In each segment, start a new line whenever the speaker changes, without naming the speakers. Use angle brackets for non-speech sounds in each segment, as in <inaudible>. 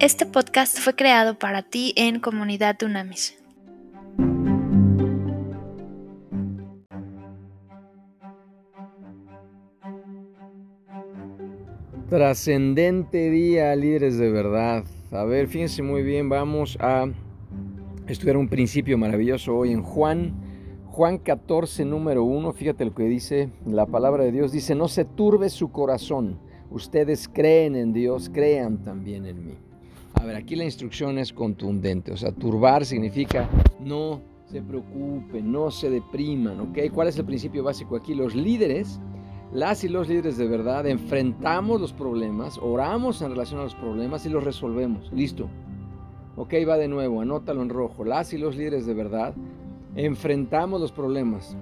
Este podcast fue creado para ti en Comunidad Dunamis.
Trascendente día, líderes de verdad. A ver, fíjense muy bien, vamos a estudiar un principio maravilloso hoy en Juan. Juan 14, número 1, fíjate lo que dice la palabra de Dios. Dice, no se turbe su corazón. Ustedes creen en Dios, crean también en mí. A ver, aquí la instrucción es contundente. O sea, turbar significa no se preocupen, no se depriman, ¿ok? ¿Cuál es el principio básico aquí? Los líderes las y los líderes de verdad enfrentamos los problemas, oramos en relación a los problemas y los resolvemos. Listo. Ok, va de nuevo, anótalo en rojo. Las y los líderes de verdad enfrentamos los problemas,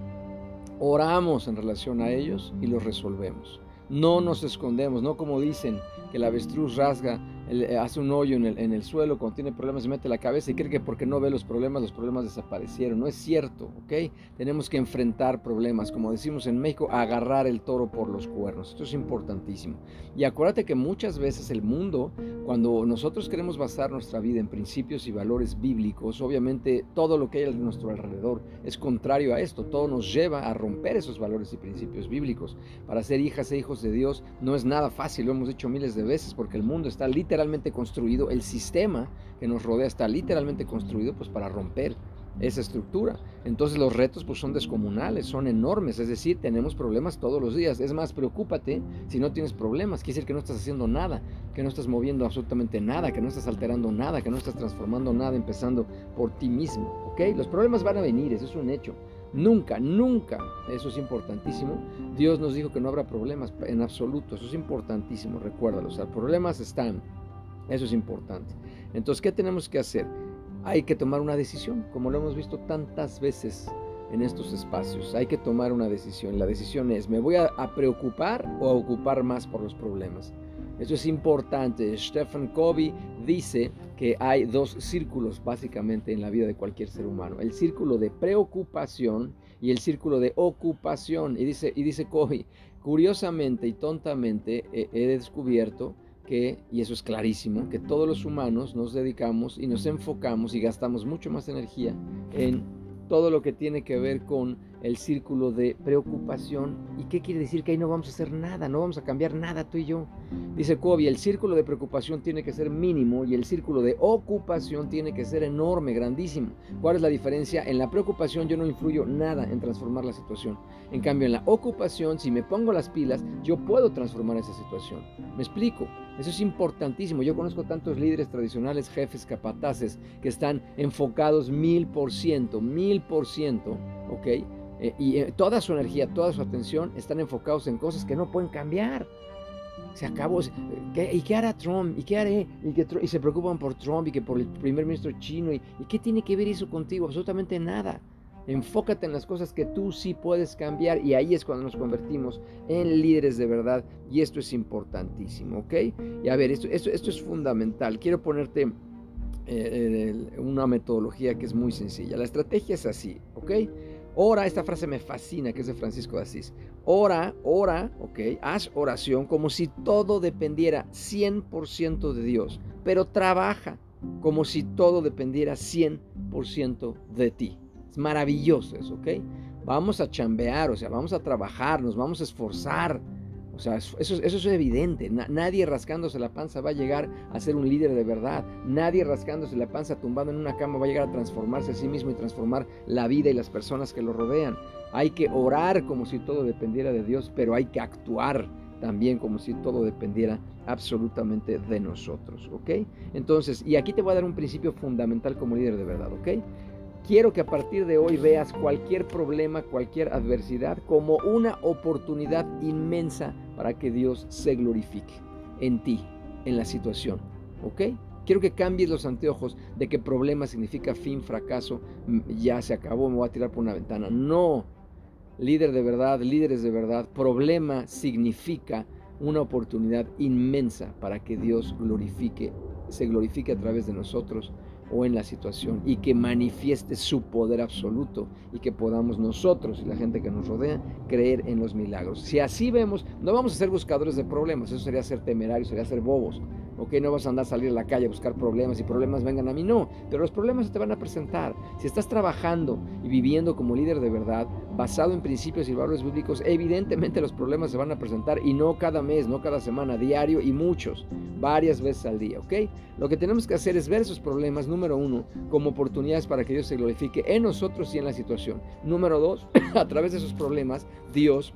oramos en relación a ellos y los resolvemos. No nos escondemos, no como dicen que el avestruz rasga eh, hace un hoyo en el, suelo cuando tiene problemas y mete la cabeza y cree que porque no ve los problemas, los problemas desaparecieron. No es cierto, ¿ok? Tenemos que enfrentar problemas, como decimos en México, agarrar el toro por los cuernos. Esto es importantísimo. Y acuérdate que muchas veces el mundo, cuando nosotros queremos basar nuestra vida en principios y valores bíblicos, obviamente todo lo que hay a nuestro alrededor es contrario a esto. Todo nos lleva a romper esos valores y principios bíblicos. Para ser hijas e hijos de Dios no es nada fácil, lo hemos dicho miles de veces, porque el mundo está literalmente literalmente construido, el sistema que nos rodea está literalmente construido pues para romper esa estructura. Entonces los retos pues son descomunales, son enormes, es decir, tenemos problemas todos los días. Es más, preocúpate si no tienes problemas, quiere decir que no estás haciendo nada, que no estás moviendo absolutamente nada, que no estás alterando nada, que no estás transformando nada, empezando por ti mismo, ¿ok? Los problemas van a venir, eso es un hecho. Nunca, nunca, eso es importantísimo. Dios nos dijo que no habrá problemas en absoluto, eso es importantísimo, recuérdalo. O sea, problemas están, eso es importante. Entonces, ¿qué tenemos que hacer? Hay que tomar una decisión, como lo hemos visto tantas veces en estos espacios. Hay que tomar una decisión. La decisión es, ¿me voy a, preocupar o a ocupar más por los problemas? Eso es importante. Stephen Covey dice que hay dos círculos básicamente en la vida de cualquier ser humano. El círculo de preocupación y el círculo de ocupación. Y dice, y dice Covey, curiosamente y tontamente he descubierto que, y eso es clarísimo, que todos los humanos nos dedicamos y nos enfocamos y gastamos mucho más energía en todo lo que tiene que ver con el círculo de preocupación. ¿Y qué quiere decir? Que ahí no vamos a hacer nada, no vamos a cambiar nada tú y yo. Dice Kobe, el círculo de preocupación tiene que ser mínimo y el círculo de ocupación tiene que ser enorme, grandísimo. ¿Cuál es la diferencia? En la preocupación yo no influyo nada en transformar la situación. En cambio, en la ocupación, si me pongo las pilas, yo puedo transformar esa situación. ¿Me explico? Eso es importantísimo. Yo conozco tantos líderes tradicionales, jefes, capataces, que están enfocados mil por ciento, mil por ciento, ¿ok? Eh, y eh, toda su energía, toda su atención están enfocados en cosas que no pueden cambiar. Se acabó. ¿Y qué hará Trump? ¿Y qué haré? Y, se preocupan por Trump y que por el primer ministro chino. ¿Y, ¿Y qué tiene que ver eso contigo? Absolutamente nada. Enfócate en las cosas que tú sí puedes cambiar y ahí es cuando nos convertimos en líderes de verdad y esto es importantísimo, ¿ok? Y a ver, esto es fundamental. Quiero ponerte eh, una metodología que es muy sencilla. La estrategia es así, ¿ok? Ora, esta frase me fascina, que es de Francisco de Asís. Ora, ora, ok, haz oración como si todo dependiera 100% de Dios, pero trabaja como si todo dependiera 100% de ti. Es maravilloso eso, ¿ok? Vamos a chambear, o sea, vamos a trabajar, nos vamos a esforzar, o sea, eso, eso es evidente. nadie rascándose la panza va a llegar a ser un líder de verdad. Nadie rascándose la panza tumbado en una cama va a llegar a transformarse a sí mismo y transformar la vida y las personas que lo rodean. Hay que orar como si todo dependiera de Dios, pero hay que actuar también como si todo dependiera absolutamente de nosotros, ¿ok? Entonces, y aquí te voy a dar un principio fundamental como líder de verdad, ¿ok? Quiero que a partir de hoy veas cualquier problema, cualquier adversidad como una oportunidad inmensa para que Dios se glorifique en ti, en la situación. ¿Ok? Quiero que cambies los anteojos de que problema significa fin, fracaso, ya se acabó, me voy a tirar por una ventana. No, líder de verdad, líderes de verdad, problema significa una oportunidad inmensa para que Dios glorifique, se glorifique a través de nosotros o en la situación y que manifieste su poder absoluto y que podamos nosotros y la gente que nos rodea creer en los milagros. Si así vemos, no vamos a ser buscadores de problemas, eso sería ser temerarios, sería ser bobos. ¿Ok? No vas a andar a salir a la calle a buscar problemas y problemas vengan a mí, no, pero los problemas se te van a presentar. Si estás trabajando y viviendo como líder de verdad, basado en principios y valores bíblicos, evidentemente los problemas se van a presentar y no cada mes, no cada semana, diario y muchos, varias veces al día, ¿ok? Lo que tenemos que hacer es ver esos problemas, número uno, como oportunidades para que Dios se glorifique en nosotros y en la situación. Número dos, <clears throat> a través de esos problemas, Dios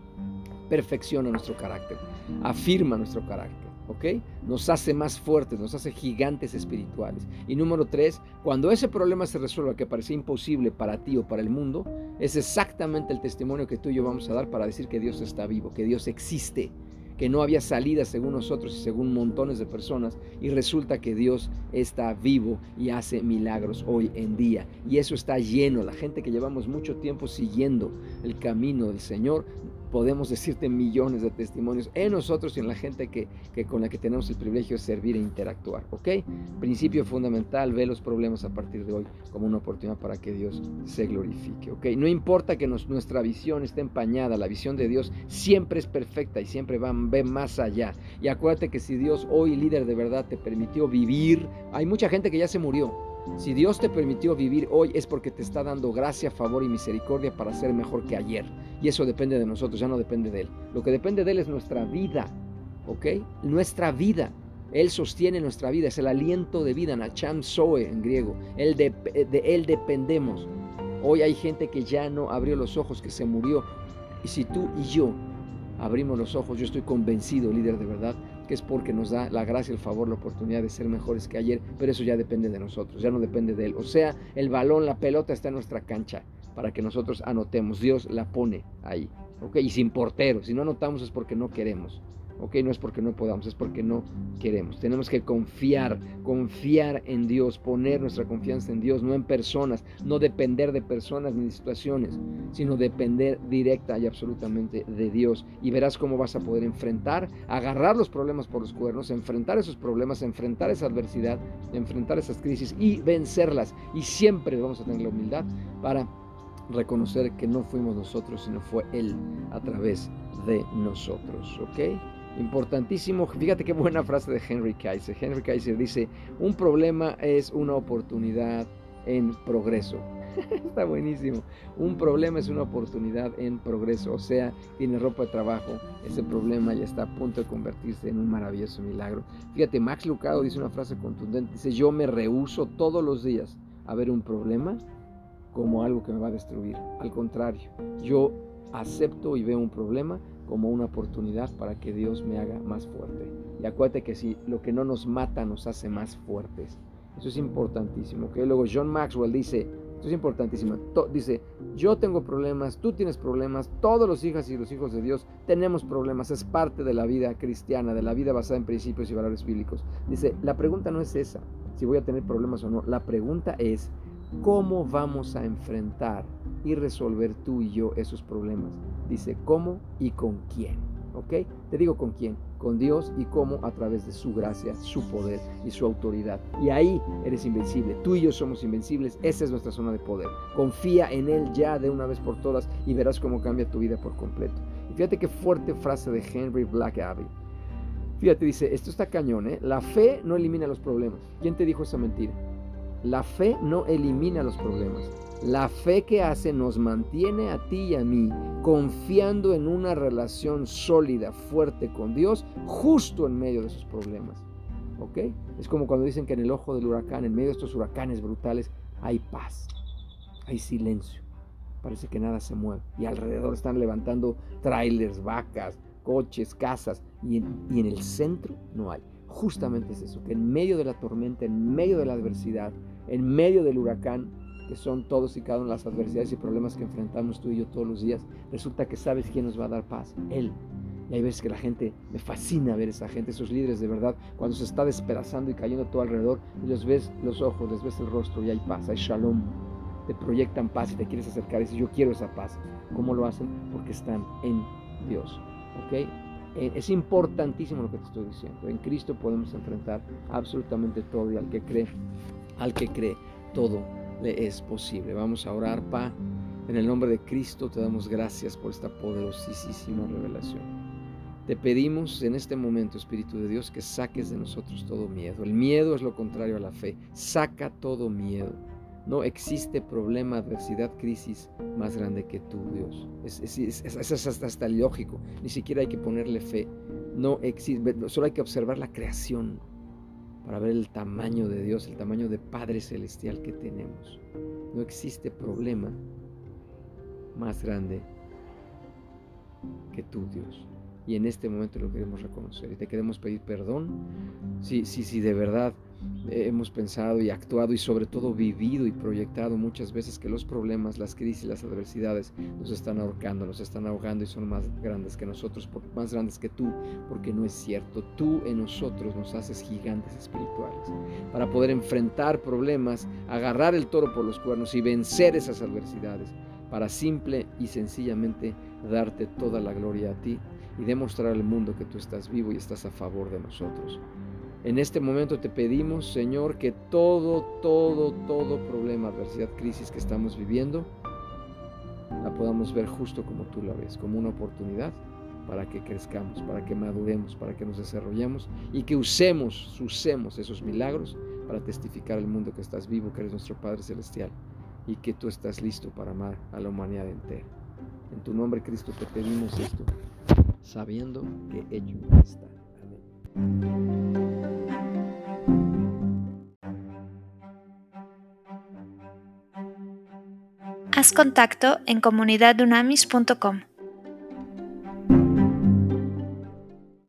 perfecciona nuestro carácter, afirma nuestro carácter. ¿Ok? Nos hace más fuertes, nos hace gigantes espirituales. Y número tres, cuando ese problema se resuelva que parecía imposible para ti o para el mundo, es exactamente el testimonio que tú y yo vamos a dar para decir que Dios está vivo, que Dios existe, que no había salida según nosotros y según montones de personas, y resulta que Dios está vivo y hace milagros hoy en día. Y eso está lleno, la gente que llevamos mucho tiempo siguiendo el camino del Señor, podemos decirte millones de testimonios en nosotros y en la gente que, con la que tenemos el privilegio de servir e interactuar. ¿Ok? Principio fundamental, ve los problemas a partir de hoy como una oportunidad para que Dios se glorifique. ¿Ok? No importa que nuestra visión esté empañada, la visión de Dios siempre es perfecta y siempre va, ve más allá. Y acuérdate que si Dios hoy, líder de verdad, te permitió vivir, hay mucha gente que ya se murió si Dios te permitió vivir hoy es porque te está dando gracia, favor y misericordia para ser mejor que ayer. Y eso depende de nosotros, ya no depende de Él. Lo que depende de Él es nuestra vida, ¿ok? Nuestra vida. Él sostiene nuestra vida, es el aliento de vida, Nacham Soe en griego. Él de, de Él dependemos. Hoy hay gente que ya no abrió los ojos, que se murió. Y si tú y yo abrimos los ojos, yo estoy convencido, líder de verdad, que es porque nos da la gracia, el favor, la oportunidad de ser mejores que ayer, pero eso ya depende de nosotros, ya no depende de Él. O sea, el balón, la pelota está en nuestra cancha para que nosotros anotemos. Dios la pone ahí. Y sin portero, si no anotamos es porque no queremos. ¿Ok? No es porque no podamos, es porque no queremos. Tenemos que confiar, confiar en Dios, poner nuestra confianza en Dios, no en personas, no depender de personas ni de situaciones, sino depender directa y absolutamente de Dios. Y verás cómo vas a poder enfrentar, agarrar los problemas por los cuernos, enfrentar esos problemas, enfrentar esa adversidad, enfrentar esas crisis y vencerlas. Y siempre vamos a tener la humildad para reconocer que no fuimos nosotros, sino fue Él a través de nosotros, ¿ok? Importantísimo, fíjate qué buena frase de Henry Kaiser. Henry Kaiser dice, un problema es una oportunidad en progreso. <laughs> Está buenísimo. Un problema es una oportunidad en progreso. O sea, tiene ropa de trabajo, ese problema ya está a punto de convertirse en un maravilloso milagro. Fíjate, Max Lucado dice una frase contundente. Dice, yo me rehuso todos los días a ver un problema como algo que me va a destruir. Al contrario, yo acepto y veo un problema como una oportunidad para que Dios me haga más fuerte. Y acuérdate que si lo que no nos mata nos hace más fuertes. Eso es importantísimo. que Luego John Maxwell dice, esto es importantísimo, dice, yo tengo problemas, tú tienes problemas, todos los hijas y los hijos de Dios tenemos problemas, es parte de la vida cristiana, de la vida basada en principios y valores bíblicos. Dice, la pregunta no es esa, si voy a tener problemas o no, la pregunta es, ¿cómo vamos a enfrentar y resolver tú y yo esos problemas? Dice cómo y con quién. ¿Ok? Te digo con quién. Con Dios y cómo a través de su gracia, su poder y su autoridad. Y ahí eres invencible. Tú y yo somos invencibles. Esa es nuestra zona de poder. Confía en Él ya de una vez por todas y verás cómo cambia tu vida por completo. Y fíjate qué fuerte frase de Henry Blackaby. Fíjate, dice, esto está cañón, ¿eh? La fe no elimina los problemas. ¿Quién te dijo esa mentira? La fe no elimina los problemas. La fe que hace nos mantiene a ti y a mí confiando en una relación sólida, fuerte con Dios, justo en medio de esos problemas. ¿Ok? Es como cuando dicen que en el ojo del huracán, en medio de estos huracanes brutales, hay paz, hay silencio. Parece que nada se mueve. Y alrededor están levantando trailers, vacas, coches, casas. Y y en el centro no hay. Justamente es eso, que en medio de la tormenta, en medio de la adversidad, en medio del huracán, que son todos y cada una de las adversidades y problemas que enfrentamos tú y yo todos los días, resulta que sabes quién nos va a dar paz, Él. Y hay veces que la gente, me fascina ver esa gente, esos líderes de verdad, cuando se está despedazando y cayendo todo alrededor, y los ves los ojos, les ves el rostro y hay paz, hay shalom. Te proyectan paz y te quieres acercar y dices, yo quiero esa paz. ¿Cómo lo hacen? Porque están en Dios. ¿Ok? Eh, es importantísimo lo que te estoy diciendo. En Cristo podemos enfrentar absolutamente todo y al que cree, al que cree, todo le es posible. Vamos a orar, Pa. En el nombre de Cristo te damos gracias por esta poderosísima revelación. Te pedimos en este momento, Espíritu de Dios, que saques de nosotros todo miedo. El miedo es lo contrario a la fe. Saca todo miedo. No existe problema, adversidad, crisis más grande que tú, Dios. Es, es, hasta, lógico. Ni siquiera hay que ponerle fe. No existe, solo hay que observar la creación para ver el tamaño de Dios, el tamaño de Padre Celestial que tenemos. No existe problema más grande que tú, Dios. Y en este momento lo queremos reconocer y te queremos pedir perdón. Si, si, si de verdad hemos pensado y actuado y sobre todo vivido y proyectado muchas veces que los problemas, las crisis, las adversidades nos están ahorcando, nos están ahogando y son más grandes que nosotros, más grandes que tú, porque no es cierto. Tú en nosotros nos haces gigantes espirituales para poder enfrentar problemas, agarrar el toro por los cuernos y vencer esas adversidades, para simple y sencillamente darte toda la gloria a ti y demostrar al mundo que tú estás vivo y estás a favor de nosotros. En este momento te pedimos, Señor, que todo, todo, todo problema, adversidad, crisis que estamos viviendo, la podamos ver justo como tú la ves, como una oportunidad para que crezcamos, para que maduremos, para que nos desarrollemos y que usemos, usemos esos milagros para testificar al mundo que estás vivo, que eres nuestro Padre Celestial y que tú estás listo para amar a la humanidad entera. En tu nombre, Cristo, te pedimos esto sabiendo que hecho está.
Haz contacto en comunidadunamis.com.